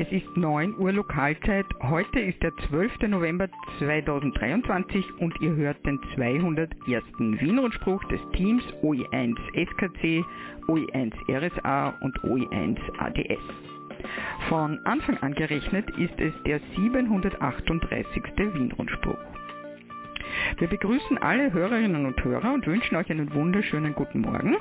Es ist 9 Uhr Lokalzeit. Heute ist der 12. November 2023 und ihr hört den 201. Wien-Rundspruch des Teams OE1 SKC, OE1 RSA und OE1 ADS. Von Anfang an gerechnet ist es der 738. Wien-Rundspruch. Wir begrüßen alle Hörerinnen und Hörer und wünschen euch einen wunderschönen guten Morgen.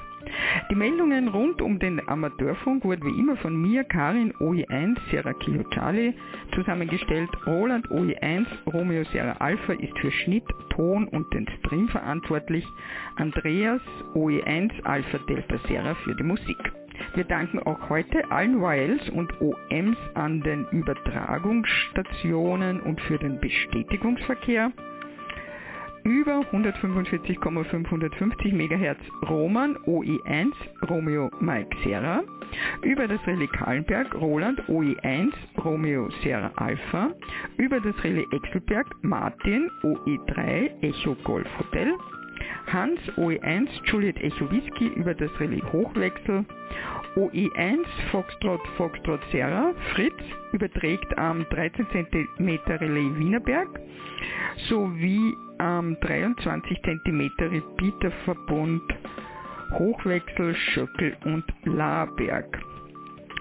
Die Meldungen rund um den Amateurfunk wurden wie immer von mir, Karin OE1 Sierra Kilo Charlie, zusammengestellt. Roland OE1 Romeo Sierra Alpha ist für Schnitt, Ton und den Stream verantwortlich. Andreas OE1 Alpha Delta Sierra für die Musik. Wir danken auch heute allen YLs und OMs an den Übertragungsstationen und für den Bestätigungsverkehr über 145,550 MHz Roman OE1 Romeo Mike Sierra, über das Relais Kahlenberg Roland OE1 Romeo Sierra Alpha, über das Relais Exelberg Martin OE3 Echo Golf Hotel, Hans OE1 Juliet Echo Whisky über das Relais Hochwechsel, OE1 Foxtrot Foxtrot Serra Fritz überträgt am 13 cm Relais Wienerberg sowie am 23 cm Repeaterverbund Hochwechsel Schöckel und Laberg.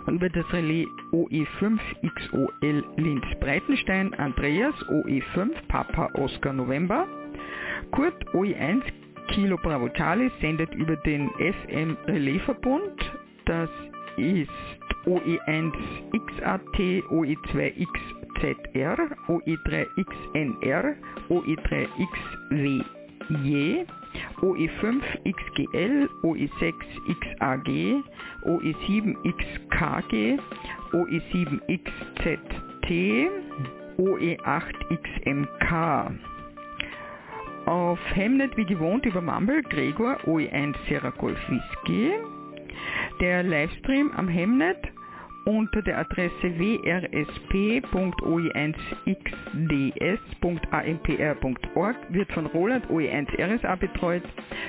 Über das Relais OE5 XOL Linz Breitenstein Andreas OE5 Papa Oscar November Kurt OE1 Kilo Bravo sendet über den FM Relaisverbund. Das ist OE1XAT, OE2XZR, OE3XNR, OE3XWJ, OE5XGL, OE6XAG, OE7XKG, OE7XZT, OE8XMK. Auf Hemnet wie gewohnt über Mumble Gregor OE1 Sierra Golf Whisky. Der Livestream am Hemnet unter der Adresse wrsp.oe1xds.ampr.org wird von Roland OE1 RSA betreut.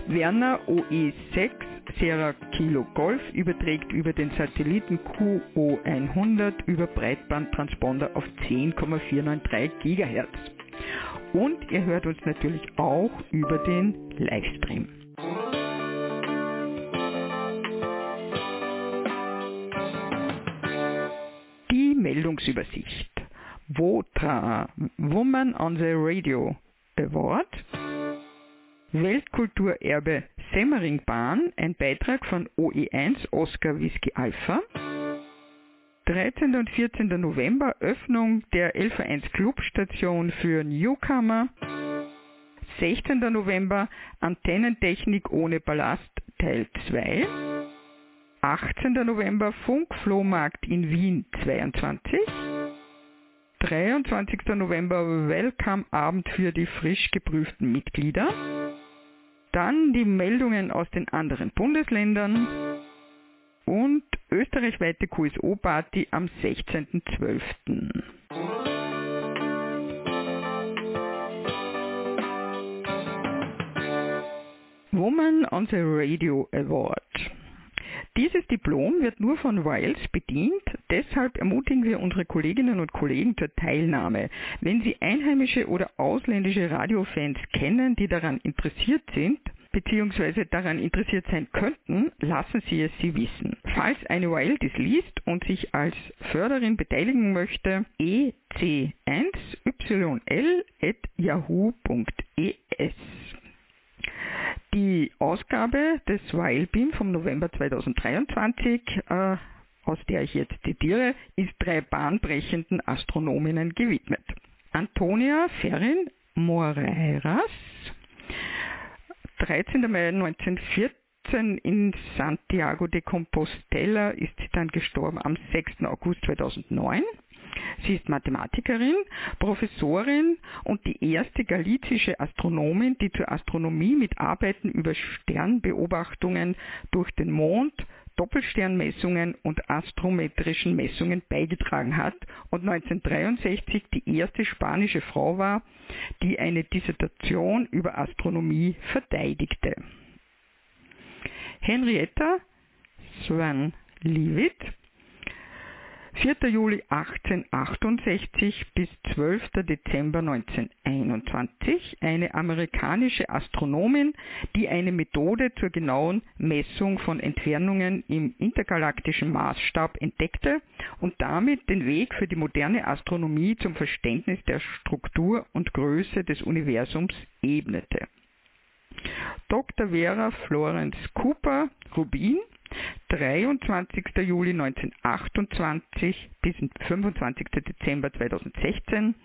Werner OE6 Sierra Kilo Golf überträgt über den Satelliten QO100 über Breitbandtransponder auf 10,493 GHz. Und ihr hört uns natürlich auch über den Livestream. Die Meldungsübersicht. WOTRA, Woman on the Radio Award. Weltkulturerbe Semmeringbahn, ein Beitrag von OE1 Oscar Whisky Alpha. 13. und 14. November Öffnung der 111 Clubstation für Newcomer. 16. November Antennentechnik ohne Ballast Teil 2. 18. November Funkflohmarkt in Wien 22. 23. November Welcome Abend für die frisch geprüften Mitglieder. Dann die Meldungen aus den anderen Bundesländern und österreichweite QSO-Party am 16.12. Woman on the Radio Award. Dieses Diplom wird nur von Wiles bedient, deshalb ermutigen wir unsere Kolleginnen und Kollegen zur Teilnahme. Wenn Sie einheimische oder ausländische Radiofans kennen, die daran interessiert sind, bzw. daran interessiert sein könnten, lassen Sie es Sie wissen. Falls eine Wild dies liest und sich als Förderin beteiligen möchte, ec1yl.yahoo.es. Die Ausgabe des Wildbeam vom November 2023, äh, aus der ich jetzt zitiere, ist drei bahnbrechenden Astronominnen gewidmet. Antonia Ferrin Moreiras, 13. Mai 1914 in Santiago de Compostela ist sie dann gestorben am 6. August 2009. Sie ist Mathematikerin, Professorin und die erste galizische Astronomin, die zur Astronomie mit Arbeiten über Sternbeobachtungen durch den Mond, Doppelsternmessungen und astrometrischen Messungen beigetragen hat und 1963 die erste spanische Frau war, die eine Dissertation über Astronomie verteidigte. Henrietta Swan Leavitt 4. Juli 1868 bis 12. Dezember 1921 eine amerikanische Astronomin, die eine Methode zur genauen Messung von Entfernungen im intergalaktischen Maßstab entdeckte und damit den Weg für die moderne Astronomie zum Verständnis der Struktur und Größe des Universums ebnete. Dr. Vera Florence Cooper Rubin 23. Juli 1928 bis 25. Dezember 2016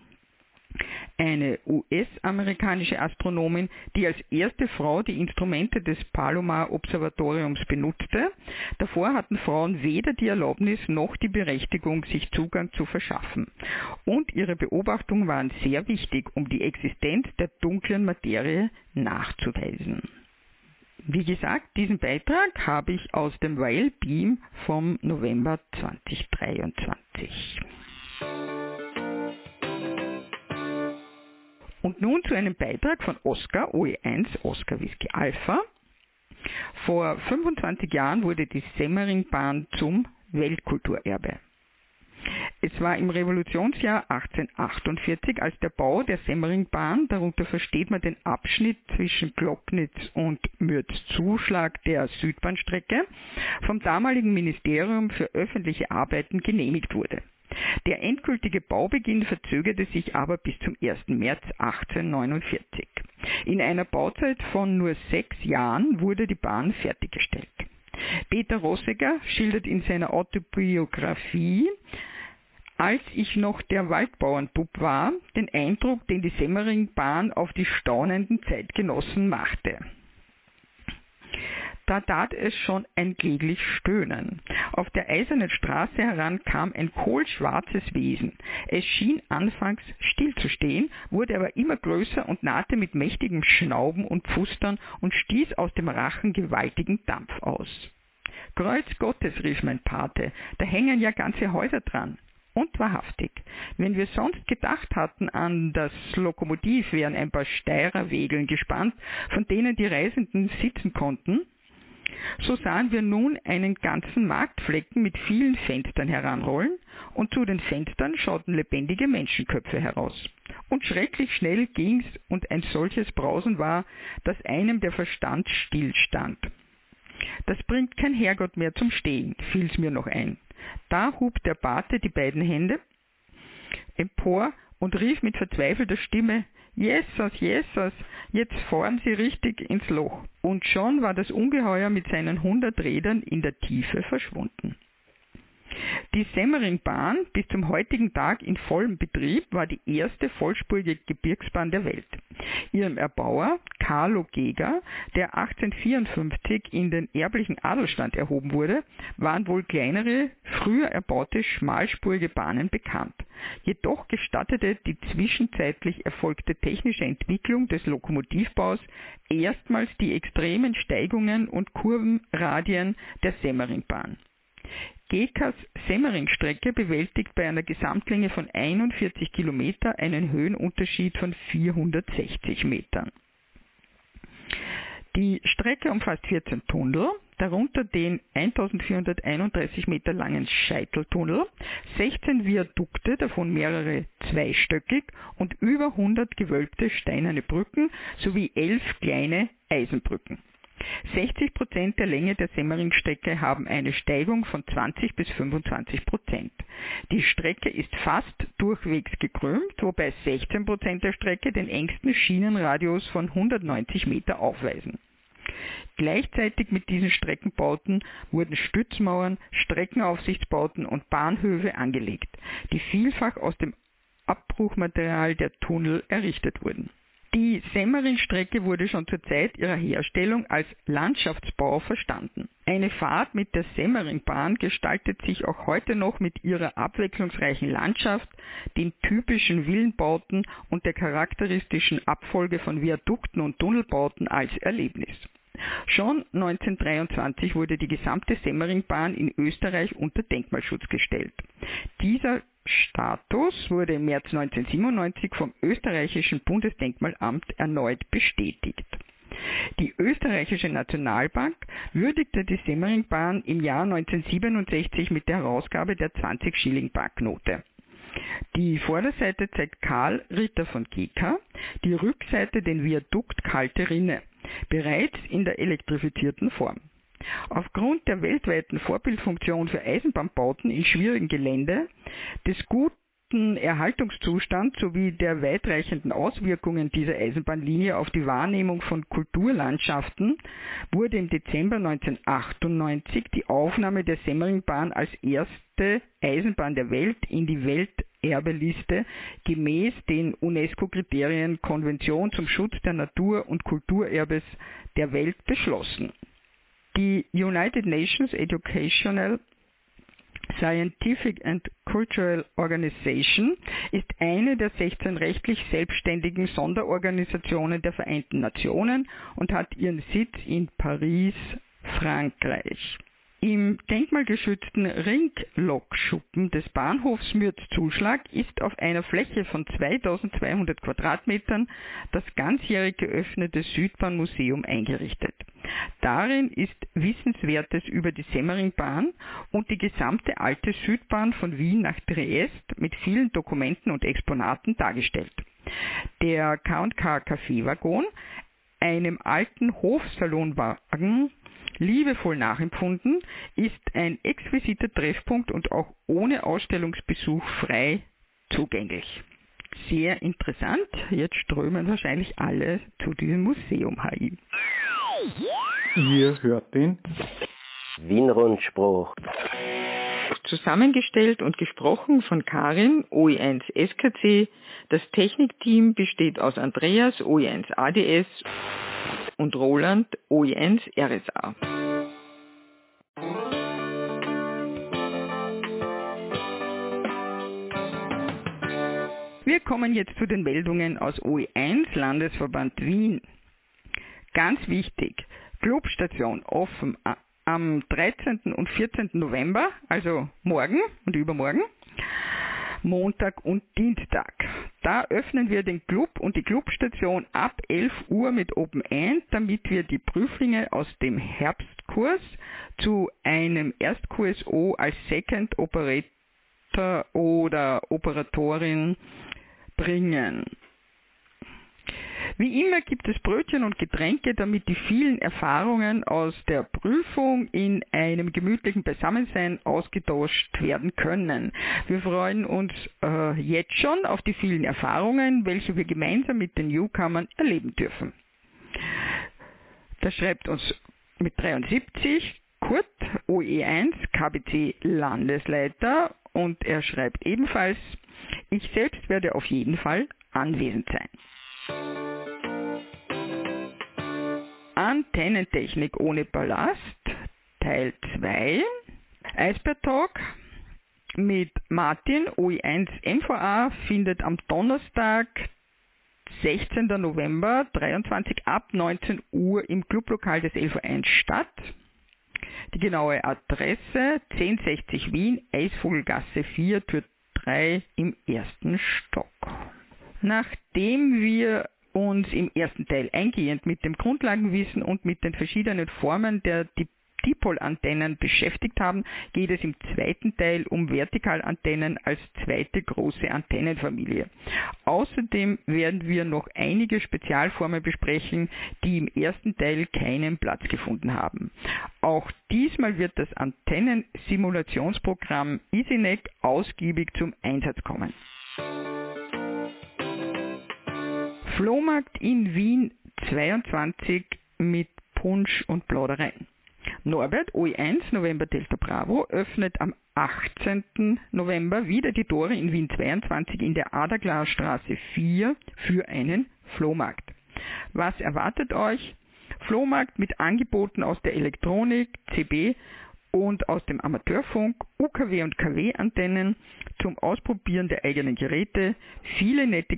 eine US-amerikanische Astronomin, die als erste Frau die Instrumente des Palomar-Observatoriums benutzte. Davor hatten Frauen weder die Erlaubnis noch die Berechtigung, sich Zugang zu verschaffen. Und ihre Beobachtungen waren sehr wichtig, um die Existenz der dunklen Materie nachzuweisen. Wie gesagt, diesen Beitrag habe ich aus dem Whale Beam vom November 2023. Und nun zu einem Beitrag von Oscar OE1, Oscar Whisky Alpha. Vor 25 Jahren wurde die Semmeringbahn zum Weltkulturerbe. Es war im Revolutionsjahr 1848, als der Bau der Semmeringbahn, darunter versteht man den Abschnitt zwischen Glocknitz und Mürzzuschlag der Südbahnstrecke, vom damaligen Ministerium für öffentliche Arbeiten genehmigt wurde. Der endgültige Baubeginn verzögerte sich aber bis zum 1. März 1849. In einer Bauzeit von nur sechs Jahren wurde die Bahn fertiggestellt. Peter Rossiger schildert in seiner Autobiografie als ich noch der Waldbauernbub war, den Eindruck, den die Semmeringbahn auf die staunenden Zeitgenossen machte. Da tat es schon ein kläglich Stöhnen. Auf der eisernen Straße heran kam ein kohlschwarzes Wesen. Es schien anfangs stillzustehen, wurde aber immer größer und nahte mit mächtigem Schnauben und Pfustern und stieß aus dem Rachen gewaltigen Dampf aus. Kreuz Gottes, rief mein Pate, da hängen ja ganze Häuser dran. Und wahrhaftig, wenn wir sonst gedacht hatten, an das Lokomotiv wären ein paar Steirerwegeln gespannt, von denen die Reisenden sitzen konnten, so sahen wir nun einen ganzen Marktflecken mit vielen Fenstern heranrollen, und zu den Fenstern schauten lebendige Menschenköpfe heraus. Und schrecklich schnell ging's, und ein solches Brausen war, dass einem der Verstand stillstand. Das bringt kein Herrgott mehr zum Stehen, fiel's mir noch ein. Da hub der Bate die beiden Hände empor und rief mit verzweifelter Stimme, Jesus, Jesus, jetzt fahren Sie richtig ins Loch. Und schon war das Ungeheuer mit seinen hundert Rädern in der Tiefe verschwunden. Die Semmeringbahn, bis zum heutigen Tag in vollem Betrieb, war die erste vollspurige Gebirgsbahn der Welt. Ihrem Erbauer, Carlo Geger, der 1854 in den erblichen Adelstand erhoben wurde, waren wohl kleinere, früher erbaute schmalspurige Bahnen bekannt. Jedoch gestattete die zwischenzeitlich erfolgte technische Entwicklung des Lokomotivbaus erstmals die extremen Steigungen und Kurvenradien der Semmeringbahn. Gekas Semmering-Strecke bewältigt bei einer Gesamtlänge von 41 Kilometer einen Höhenunterschied von 460 Metern. Die Strecke umfasst 14 Tunnel, darunter den 1431 Meter langen Scheiteltunnel, 16 Viadukte, davon mehrere zweistöckig und über 100 gewölbte steinerne Brücken sowie 11 kleine Eisenbrücken. 60 Prozent der Länge der Semmeringstrecke haben eine Steigung von 20 bis 25 Prozent. Die Strecke ist fast durchwegs gekrümmt, wobei 16 Prozent der Strecke den engsten Schienenradius von 190 Meter aufweisen. Gleichzeitig mit diesen Streckenbauten wurden Stützmauern, Streckenaufsichtsbauten und Bahnhöfe angelegt, die vielfach aus dem Abbruchmaterial der Tunnel errichtet wurden. Die Semmering-Strecke wurde schon zur Zeit ihrer Herstellung als Landschaftsbau verstanden. Eine Fahrt mit der Semmeringbahn gestaltet sich auch heute noch mit ihrer abwechslungsreichen Landschaft, den typischen Villenbauten und der charakteristischen Abfolge von Viadukten und Tunnelbauten als Erlebnis. Schon 1923 wurde die gesamte Semmeringbahn in Österreich unter Denkmalschutz gestellt. Dieser Status wurde im März 1997 vom österreichischen Bundesdenkmalamt erneut bestätigt. Die österreichische Nationalbank würdigte die Semmeringbahn im Jahr 1967 mit der Herausgabe der 20-Schilling-Banknote. Die Vorderseite zeigt Karl Ritter von GK, die Rückseite den Viadukt Kalte Rinne, bereits in der elektrifizierten Form. Aufgrund der weltweiten Vorbildfunktion für Eisenbahnbauten in schwierigem Gelände, des guten Erhaltungszustands sowie der weitreichenden Auswirkungen dieser Eisenbahnlinie auf die Wahrnehmung von Kulturlandschaften wurde im Dezember 1998 die Aufnahme der Semmeringbahn als erste Eisenbahn der Welt in die Welterbeliste gemäß den UNESCO-Kriterien Konvention zum Schutz der Natur und Kulturerbes der Welt beschlossen. Die United Nations Educational Scientific and Cultural Organization ist eine der 16 rechtlich selbstständigen Sonderorganisationen der Vereinten Nationen und hat ihren Sitz in Paris, Frankreich. Im denkmalgeschützten Ringlokschuppen des Bahnhofs Mürz-Zuschlag ist auf einer Fläche von 2200 Quadratmetern das ganzjährig geöffnete Südbahnmuseum eingerichtet. Darin ist Wissenswertes über die Semmeringbahn und die gesamte alte Südbahn von Wien nach Triest mit vielen Dokumenten und Exponaten dargestellt. Der K&K Kaffeewaggon, einem alten Hofsalonwagen liebevoll nachempfunden, ist ein exquisiter Treffpunkt und auch ohne Ausstellungsbesuch frei zugänglich. Sehr interessant, jetzt strömen wahrscheinlich alle zu diesem Museum HI. Ihr hört den Wien-Rundspruch. Zusammengestellt und gesprochen von Karin, OE1 SKC. Das Technikteam besteht aus Andreas, OE1 ADS und Roland OE1 RSA. Wir kommen jetzt zu den Meldungen aus OE1 Landesverband Wien. Ganz wichtig, Clubstation offen am 13. und 14. November, also morgen und übermorgen. Montag und Dienstag. Da öffnen wir den Club und die Clubstation ab 11 Uhr mit Open End, damit wir die Prüflinge aus dem Herbstkurs zu einem Erstqso als Second Operator oder Operatorin bringen. Wie immer gibt es Brötchen und Getränke, damit die vielen Erfahrungen aus der Prüfung in einem gemütlichen Beisammensein ausgetauscht werden können. Wir freuen uns äh, jetzt schon auf die vielen Erfahrungen, welche wir gemeinsam mit den Newcomern erleben dürfen. Das schreibt uns mit 73 Kurt, OE1, KBC Landesleiter und er schreibt ebenfalls, ich selbst werde auf jeden Fall anwesend sein. Antennentechnik ohne Ballast, Teil 2. Eisbär Talk mit Martin OI1 MVA findet am Donnerstag, 16. November 23 ab 19 Uhr im Clublokal des LV1 statt. Die genaue Adresse 1060 Wien, Eisvogelgasse 4, Tür 3 im ersten Stock. Nachdem wir uns im ersten Teil eingehend mit dem Grundlagenwissen und mit den verschiedenen Formen der Dipol-Antennen beschäftigt haben, geht es im zweiten Teil um Vertikalantennen als zweite große Antennenfamilie. Außerdem werden wir noch einige Spezialformen besprechen, die im ersten Teil keinen Platz gefunden haben. Auch diesmal wird das Antennensimulationsprogramm EasyNEC ausgiebig zum Einsatz kommen. Flohmarkt in Wien 22 mit Punsch und Plaudereien. Norbert OE1 November Delta Bravo öffnet am 18. November wieder die Tore in Wien 22 in der Aderglasstraße 4 für einen Flohmarkt. Was erwartet euch? Flohmarkt mit Angeboten aus der Elektronik, CB und aus dem Amateurfunk, UKW und KW-Antennen zum Ausprobieren der eigenen Geräte, viele nette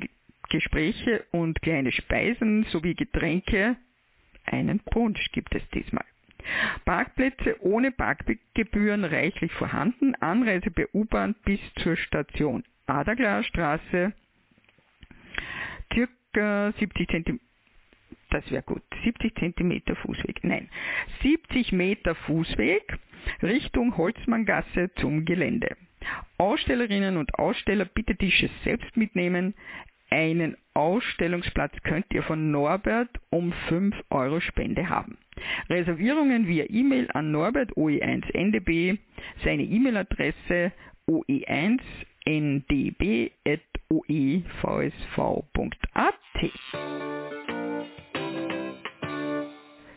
Gespräche und kleine Speisen sowie Getränke. Einen Punsch gibt es diesmal. Parkplätze ohne Parkgebühren reichlich vorhanden. Anreise per U-Bahn bis zur Station Adaglarstraße. Circa 70 cm das wäre gut. 70 Zentimeter Fußweg. Nein, 70 Meter Fußweg Richtung Holzmanngasse zum Gelände. Ausstellerinnen und Aussteller bitte Tische selbst mitnehmen. Einen Ausstellungsplatz könnt ihr von Norbert um 5 Euro Spende haben. Reservierungen via E-Mail an Norbert OE1NDB, seine E-Mail-Adresse oe1ndb.oevsv.at.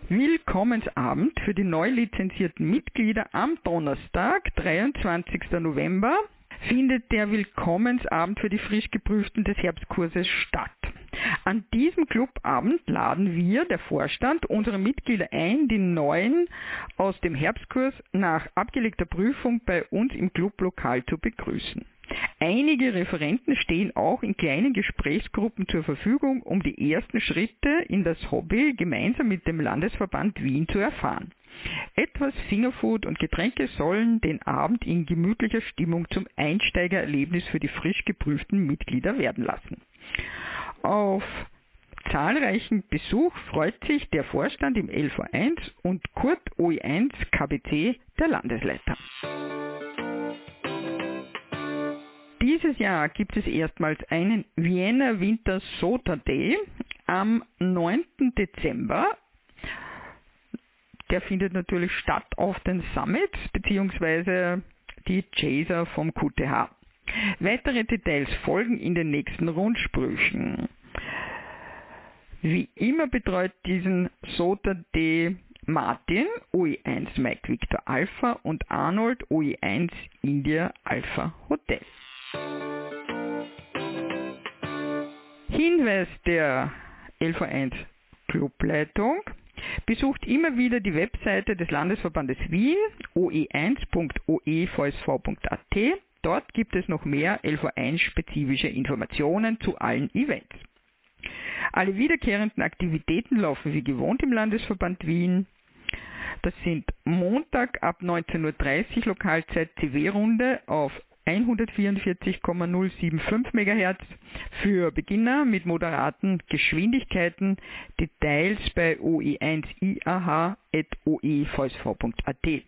Willkommensabend für die neu lizenzierten Mitglieder am Donnerstag, 23. November, findet der Willkommensabend für die frisch geprüften des Herbstkurses statt. An diesem Clubabend laden wir, der Vorstand, unsere Mitglieder ein, die neuen aus dem Herbstkurs nach abgelegter Prüfung bei uns im Clublokal zu begrüßen. Einige Referenten stehen auch in kleinen Gesprächsgruppen zur Verfügung, um die ersten Schritte in das Hobby gemeinsam mit dem Landesverband Wien zu erfahren. Etwas Fingerfood und Getränke sollen den Abend in gemütlicher Stimmung zum Einsteigererlebnis für die frisch geprüften Mitglieder werden lassen. Auf zahlreichen Besuch freut sich der Vorstand im LV1 und Kurt OE1 KBC der Landesleiter. Dieses Jahr gibt es erstmals einen Vienna Winter Soda Day am 9. Dezember. Der findet natürlich statt auf den Summits bzw. die Chaser vom QTH. Weitere Details folgen in den nächsten Rundsprüchen. Wie immer betreut diesen Soda Day Martin OE1 Mike Victor Alpha und Arnold OE1 India Alpha Hotel. Hinweis der LV1 Clubleitung. Besucht immer wieder die Webseite des Landesverbandes Wien oe1.oevsv.at. Dort gibt es noch mehr LV1-spezifische Informationen zu allen Events. Alle wiederkehrenden Aktivitäten laufen wie gewohnt im Landesverband Wien. Das sind Montag ab 19.30 Uhr Lokalzeit CW-Runde auf 144,075 MHz für Beginner mit moderaten Geschwindigkeiten. Details bei oe1iah.oevsv.at.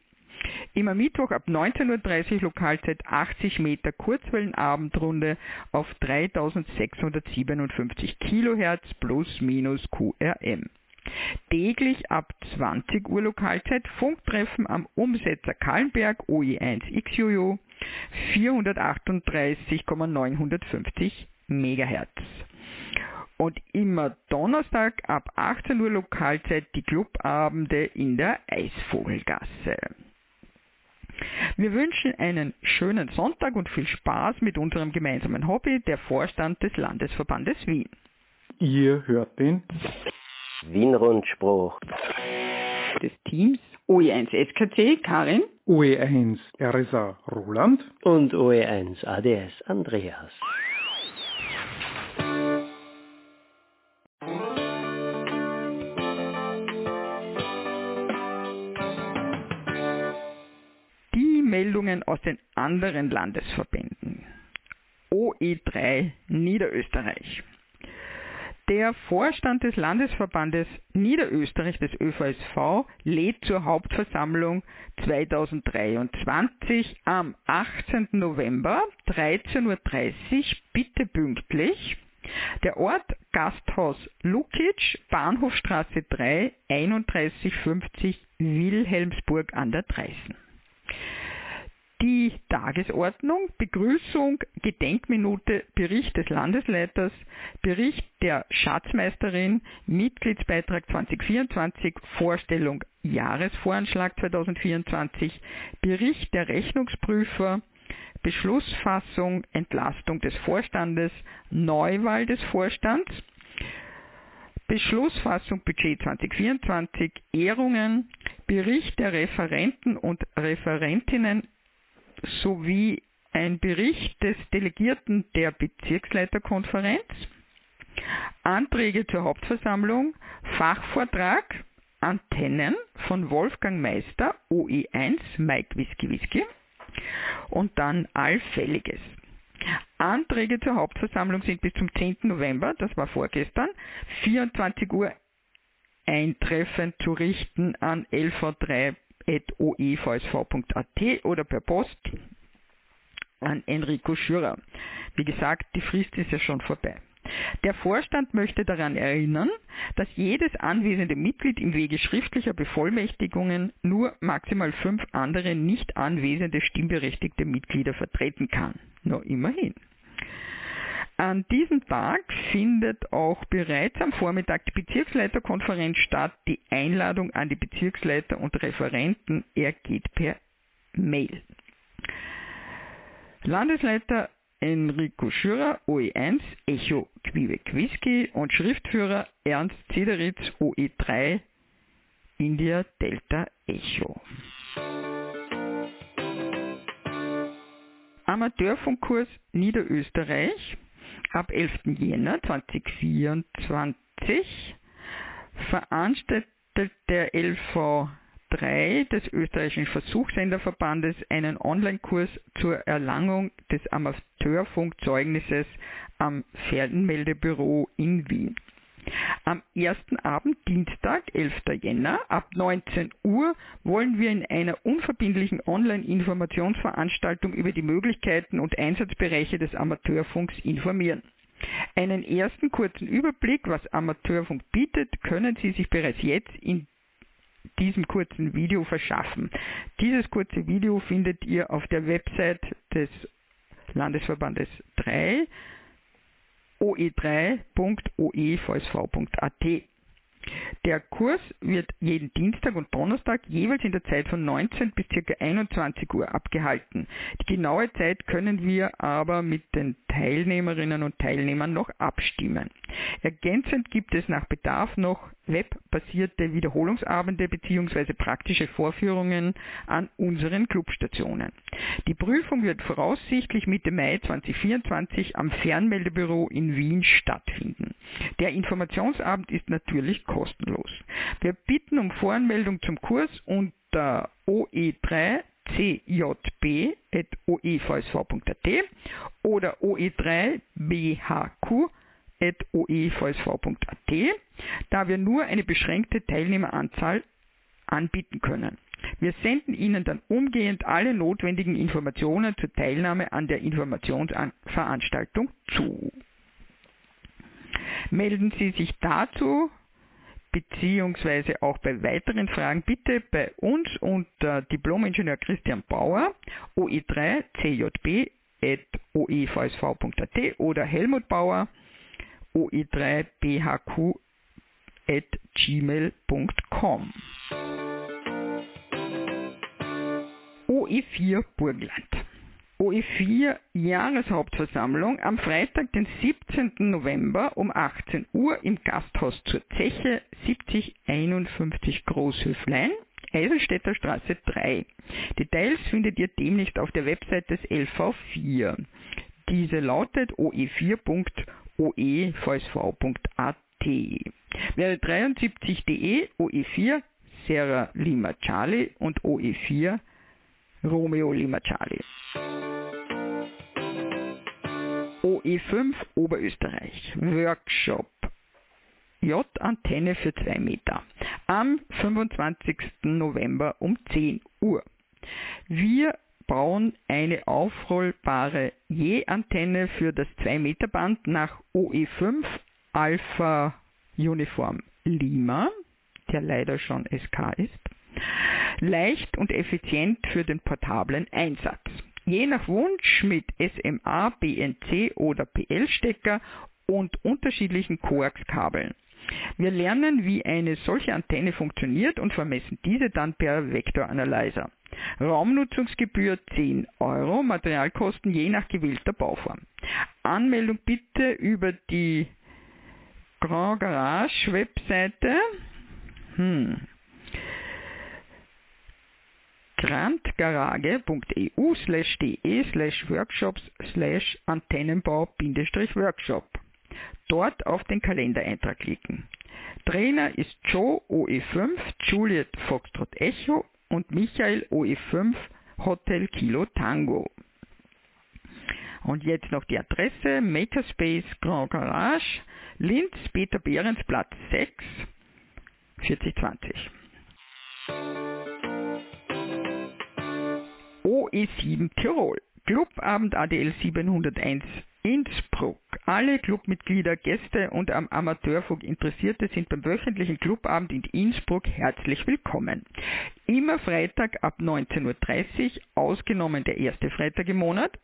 Immer Mittwoch ab 19.30 Uhr Lokalzeit 80 Meter Kurzwellenabendrunde auf 3657 Kilohertz plus minus QRM. Täglich ab 20 Uhr Lokalzeit Funktreffen am Umsetzer Kallenberg OE1 XUU 438,950 MHz. Und immer Donnerstag ab 18 Uhr Lokalzeit die Clubabende in der Eisvogelgasse. Wir wünschen einen schönen Sonntag und viel Spaß mit unserem gemeinsamen Hobby, der Vorstand des Landesverbandes Wien. Ihr hört den Wien-Rundspruch des Teams OE1 SKC Karin, OE1 RSA Roland und OE1 ADS Andreas. Die Meldungen aus den anderen Landesverbänden. OE3 Niederösterreich. Der Vorstand des Landesverbandes Niederösterreich des ÖVSV lädt zur Hauptversammlung 2023 am 18. November 13.30 Uhr bitte pünktlich. Der Ort Gasthaus Lukic, Bahnhofstraße 3, 3150 Wilhelmsburg an der Dreißen die Tagesordnung, Begrüßung, Gedenkminute, Bericht des Landesleiters, Bericht der Schatzmeisterin, Mitgliedsbeitrag 2024, Vorstellung Jahresvoranschlag 2024, Bericht der Rechnungsprüfer, Beschlussfassung, Entlastung des Vorstandes, Neuwahl des Vorstands, Beschlussfassung Budget 2024, Ehrungen, Bericht der Referenten und Referentinnen sowie ein Bericht des Delegierten der Bezirksleiterkonferenz, Anträge zur Hauptversammlung, Fachvortrag, Antennen von Wolfgang Meister, OE1, Mike Whisky Whisky und dann Allfälliges. Anträge zur Hauptversammlung sind bis zum 10. November, das war vorgestern, 24 Uhr eintreffend zu richten an lv3.oevsv.at oder per Post an Enrico Schürer. Wie gesagt, die Frist ist ja schon vorbei. Der Vorstand möchte daran erinnern, dass jedes anwesende Mitglied im Wege schriftlicher Bevollmächtigungen nur maximal fünf andere nicht anwesende stimmberechtigte Mitglieder vertreten kann. Nur immerhin. An diesem Tag findet auch bereits am Vormittag die Bezirksleiterkonferenz statt. Die Einladung an die Bezirksleiter und Referenten ergeht per Mail. Landesleiter Enrico Schürer, OE1, Echo Quebec Whisky und Schriftführer Ernst Zederitz, OE3, India Delta Echo. Amateurfunkkurs Niederösterreich ab 11. Jänner 2024 veranstaltet der LV 3 des österreichischen Versuchssenderverbandes einen Online-Kurs zur Erlangung des Amateurfunkzeugnisses am Fernmeldebüro in Wien. Am ersten Abend, Dienstag, 11. Jänner, ab 19 Uhr, wollen wir in einer unverbindlichen Online-Informationsveranstaltung über die Möglichkeiten und Einsatzbereiche des Amateurfunks informieren. Einen ersten kurzen Überblick, was Amateurfunk bietet, können Sie sich bereits jetzt in diesem kurzen Video verschaffen. Dieses kurze Video findet ihr auf der Website des Landesverbandes 3 oe3.oevsv.at. Der Kurs wird jeden Dienstag und Donnerstag jeweils in der Zeit von 19 bis ca. 21 Uhr abgehalten. Die genaue Zeit können wir aber mit den Teilnehmerinnen und Teilnehmern noch abstimmen. Ergänzend gibt es nach Bedarf noch webbasierte Wiederholungsabende bzw. praktische Vorführungen an unseren Clubstationen. Die Prüfung wird voraussichtlich Mitte Mai 2024 am Fernmeldebüro in Wien stattfinden. Der Informationsabend ist natürlich kostenlos. Wir bitten um Voranmeldung zum Kurs unter OE3 cjb.oevsv.at oder oe3bhq.oevsv.at, da wir nur eine beschränkte Teilnehmeranzahl anbieten können. Wir senden Ihnen dann umgehend alle notwendigen Informationen zur Teilnahme an der Informationsveranstaltung zu. Melden Sie sich dazu beziehungsweise auch bei weiteren Fragen bitte bei uns unter Diplomingenieur Christian Bauer, OE3 CJB oevsv.at oder Helmut Bauer, oe3 bhq at gmail.com. OE4 Burgenland. OE4 Jahreshauptversammlung am Freitag, den 17. November um 18 Uhr im Gasthaus zur Zeche 7051 Großhöflein, Eisenstädter Straße 3. Details findet ihr demnächst auf der Website des LV4. Diese lautet oe4.oevsv.at. Wäre 73.de OE4 Sierra Lima Charlie und OE4 Romeo Lima Charlie. OE5 Oberösterreich. Workshop. J-Antenne für 2 Meter. Am 25. November um 10 Uhr. Wir bauen eine aufrollbare J-Antenne für das 2 Meter Band nach OE5 Alpha Uniform Lima, der leider schon SK ist. Leicht und effizient für den portablen Einsatz je nach Wunsch mit SMA, BNC oder PL-Stecker und unterschiedlichen Koaxkabeln. Wir lernen, wie eine solche Antenne funktioniert und vermessen diese dann per Vektoranalyzer. Raumnutzungsgebühr 10 Euro, Materialkosten je nach gewählter Bauform. Anmeldung bitte über die Grand Garage Webseite. Hm grandgarage.eu slash de slash workshops slash Antennenbau-Workshop. Dort auf den Kalendereintrag klicken. Trainer ist Joe OE5 Juliet Foxtrot Echo und Michael OE5 Hotel Kilo Tango. Und jetzt noch die Adresse Makerspace Grand Garage, Linz, Peter Behrens Platz 6, 4020. OE7 Tirol. Clubabend ADL 701 Innsbruck. Alle Clubmitglieder, Gäste und am Amateurfunk Interessierte sind beim wöchentlichen Clubabend in Innsbruck herzlich willkommen. Immer Freitag ab 19.30 Uhr, ausgenommen der erste Freitag im Monat.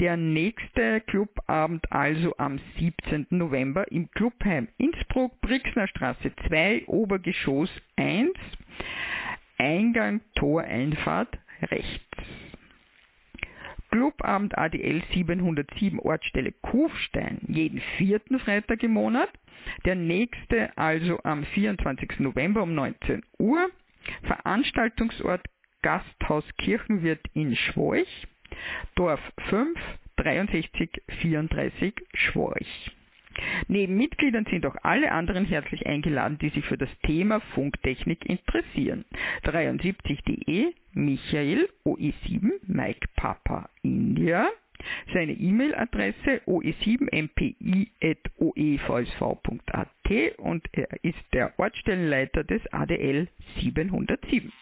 Der nächste Clubabend also am 17. November im Clubheim Innsbruck, Brixner Straße 2, Obergeschoss 1, Eingang, Toreinfahrt rechts. Clubabend ADL 707 Ortsstelle Kufstein jeden vierten Freitag im Monat. Der nächste also am 24. November um 19 Uhr. Veranstaltungsort Gasthaus Kirchenwirt in Schworch. Dorf 5 63 34 Schworch. Neben Mitgliedern sind auch alle anderen herzlich eingeladen, die sich für das Thema Funktechnik interessieren. 73.de Michael OE7 Mike Papa India. Seine E-Mail-Adresse oe7mpi.oevsv.at und er ist der Ortsstellenleiter des ADL 707.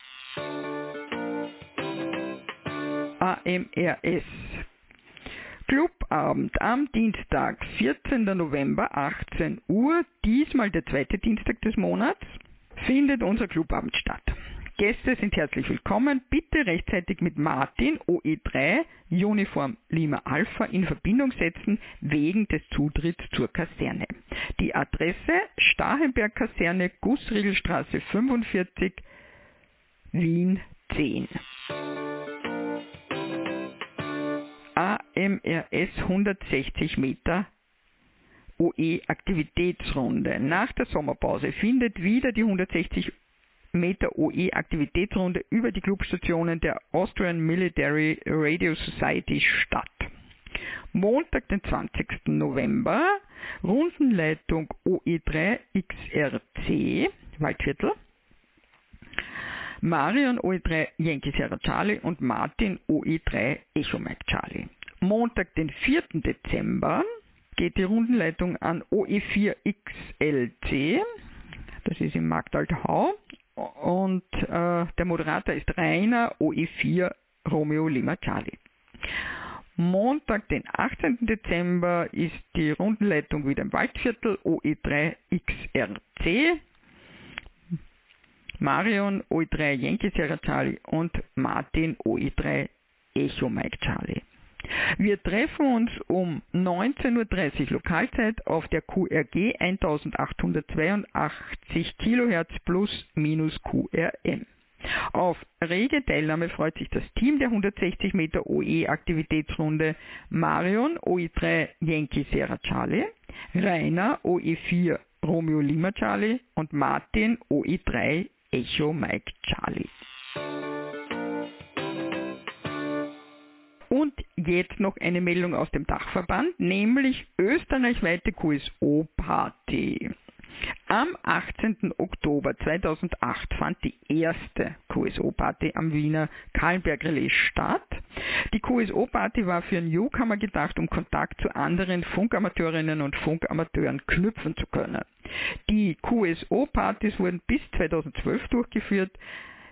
AMRS Clubabend am Dienstag, 14. November, 18 Uhr, diesmal der zweite Dienstag des Monats, findet unser Clubabend statt. Gäste sind herzlich willkommen. Bitte rechtzeitig mit Martin OE3 Uniform Lima Alpha in Verbindung setzen wegen des Zutritts zur Kaserne. Die Adresse Stahenberg Kaserne, Gussriegelstraße 45, Wien 10. AMRS 160 Meter OE Aktivitätsrunde. Nach der Sommerpause findet wieder die 160 Meter OE Aktivitätsrunde über die Clubstationen der Austrian Military Radio Society statt. Montag, den 20. November, Rundenleitung OE3 XRC, Waldviertel. Marion OE3 Yankee Sierra Charlie und Martin OE3 Echo Mike Charlie. Montag, den 4. Dezember, geht die Rundenleitung an OE4 XLC, das ist im Marktalthau, und äh, der Moderator ist Rainer OE4 Romeo Lima Charlie. Montag, den 18. Dezember, ist die Rundenleitung wieder im Waldviertel OE3 XRC. Marion OE3 Yankee Sierra Charlie und Martin OE3 Echo Mike Charlie. Wir treffen uns um 19.30 Uhr Lokalzeit auf der QRG 1882 kHz plus minus QRM. Auf rege Teilnahme freut sich das Team der 160 Meter OE Aktivitätsrunde Marion OE3 Yankee Sierra Charlie, Rainer OE4 Romeo Lima Charlie und Martin OE3 Echo Mike Charlie. Jetzt noch eine Meldung aus dem Dachverband, nämlich österreichweite QSO-Party. Am 18. Oktober 2008 fand die erste QSO-Party am Wiener Kahlenberg Relais statt. Die QSO-Party war für Newcomer gedacht, um Kontakt zu anderen Funkamateurinnen und Funkamateuren knüpfen zu können. Die QSO-Partys wurden bis 2012 durchgeführt.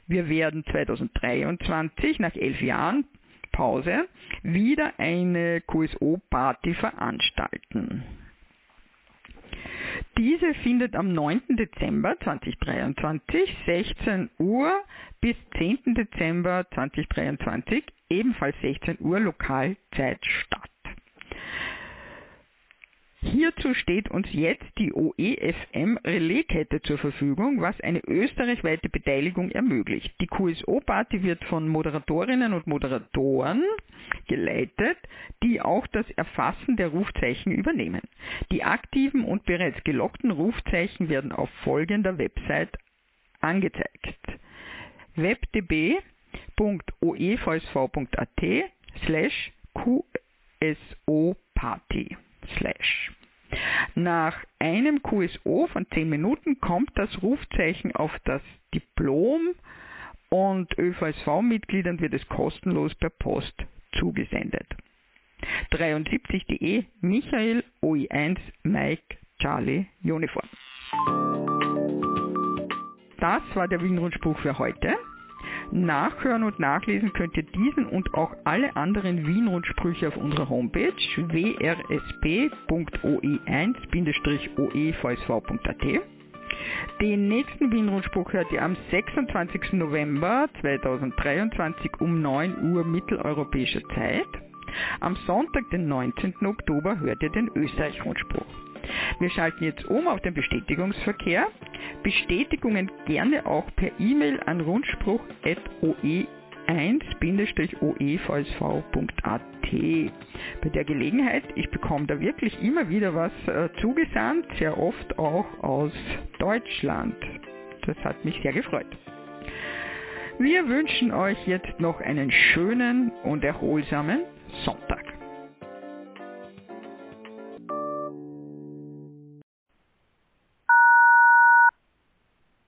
Wir werden 2023 nach elf Jahren Pause wieder eine QSO-Party veranstalten. Diese findet am 9. Dezember 2023, 16 Uhr bis 10. Dezember 2023, ebenfalls 16 Uhr Lokalzeit statt. Hierzu steht uns jetzt die OEFM Relaiskette zur Verfügung, was eine österreichweite Beteiligung ermöglicht. Die QSO-Party wird von Moderatorinnen und Moderatoren geleitet, die auch das Erfassen der Rufzeichen übernehmen. Die aktiven und bereits gelockten Rufzeichen werden auf folgender Website angezeigt. webdb.oevsv.at slash qso-party slash. Nach einem QSO von 10 Minuten kommt das Rufzeichen auf das Diplom und ÖVSV-Mitgliedern wird es kostenlos per Post zugesendet. 73.de Michael OI1 Mike Charlie Uniform. Das war der Wienrundspruch für heute. Nachhören und nachlesen könnt ihr diesen und auch alle anderen Wienrundsprüche auf unserer Homepage wrsp.oe1-oevsv.at. Den nächsten Wienrundspruch hört ihr am 26. November 2023 um 9 Uhr mitteleuropäischer Zeit. Am Sonntag, den 19. Oktober, hört ihr den Österreich-Rundspruch. Wir schalten jetzt um auf den Bestätigungsverkehr. Bestätigungen gerne auch per E-Mail an rundspruch.oe1-oevsv.at. Bei der Gelegenheit, ich bekomme da wirklich immer wieder was äh, zugesandt, sehr oft auch aus Deutschland. Das hat mich sehr gefreut. Wir wünschen euch jetzt noch einen schönen und erholsamen Sonntag.